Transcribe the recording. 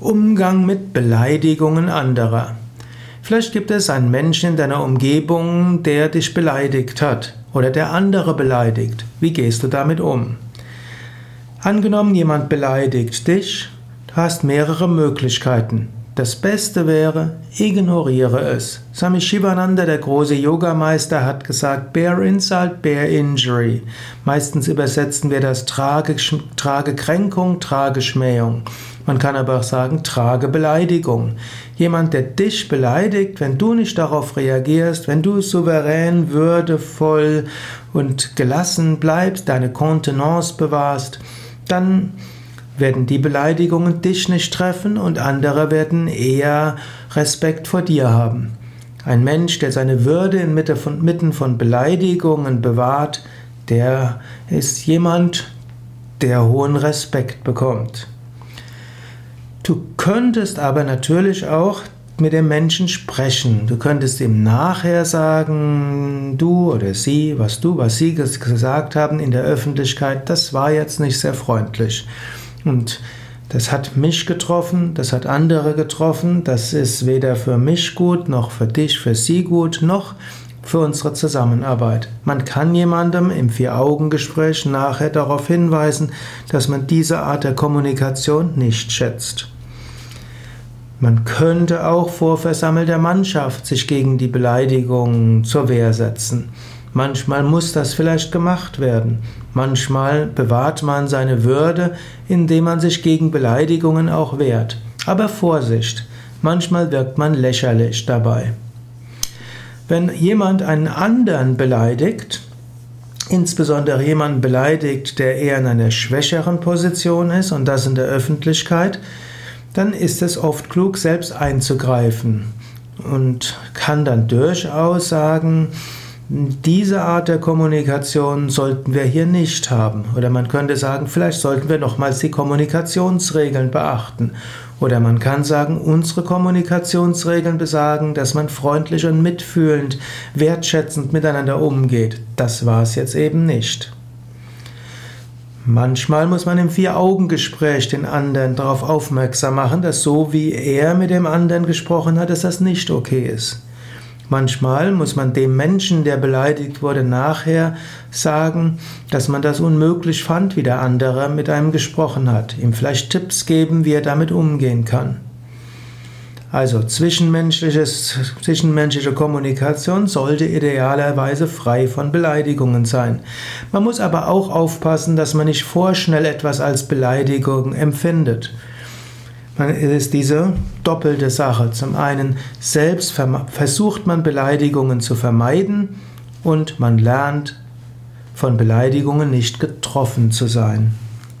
Umgang mit Beleidigungen anderer. Vielleicht gibt es einen Menschen in deiner Umgebung, der dich beleidigt hat oder der andere beleidigt. Wie gehst du damit um? Angenommen, jemand beleidigt dich, du hast mehrere Möglichkeiten. Das Beste wäre, ignoriere es. Swami Shivananda, der große Yogameister, hat gesagt, bear insult, bear injury. Meistens übersetzen wir das trage, trage Kränkung, trage Schmähung. Man kann aber auch sagen, trage Beleidigung. Jemand, der dich beleidigt, wenn du nicht darauf reagierst, wenn du souverän, würdevoll und gelassen bleibst, deine Kontenance bewahrst, dann werden die Beleidigungen dich nicht treffen und andere werden eher Respekt vor dir haben. Ein Mensch, der seine Würde inmitten von Beleidigungen bewahrt, der ist jemand, der hohen Respekt bekommt. Du könntest aber natürlich auch mit dem Menschen sprechen. Du könntest ihm nachher sagen, du oder sie, was du, was sie gesagt haben in der Öffentlichkeit, das war jetzt nicht sehr freundlich. Und das hat mich getroffen, das hat andere getroffen, das ist weder für mich gut, noch für dich, für sie gut, noch für unsere Zusammenarbeit. Man kann jemandem im Vier-Augen-Gespräch nachher darauf hinweisen, dass man diese Art der Kommunikation nicht schätzt. Man könnte auch vor versammelter Mannschaft sich gegen die Beleidigung zur Wehr setzen. Manchmal muss das vielleicht gemacht werden. Manchmal bewahrt man seine Würde, indem man sich gegen Beleidigungen auch wehrt. Aber Vorsicht, manchmal wirkt man lächerlich dabei. Wenn jemand einen anderen beleidigt, insbesondere jemanden beleidigt, der eher in einer schwächeren Position ist und das in der Öffentlichkeit, dann ist es oft klug, selbst einzugreifen und kann dann durchaus sagen, diese Art der Kommunikation sollten wir hier nicht haben. Oder man könnte sagen, vielleicht sollten wir nochmals die Kommunikationsregeln beachten. Oder man kann sagen, unsere Kommunikationsregeln besagen, dass man freundlich und mitfühlend, wertschätzend miteinander umgeht. Das war es jetzt eben nicht. Manchmal muss man im Vier-Augen-Gespräch den anderen darauf aufmerksam machen, dass so wie er mit dem anderen gesprochen hat, dass das nicht okay ist. Manchmal muss man dem Menschen, der beleidigt wurde, nachher sagen, dass man das unmöglich fand, wie der andere mit einem gesprochen hat, ihm vielleicht Tipps geben, wie er damit umgehen kann. Also zwischenmenschliches, zwischenmenschliche Kommunikation sollte idealerweise frei von Beleidigungen sein. Man muss aber auch aufpassen, dass man nicht vorschnell etwas als Beleidigung empfindet. Es ist diese doppelte Sache. Zum einen selbst versucht man Beleidigungen zu vermeiden und man lernt von Beleidigungen nicht getroffen zu sein.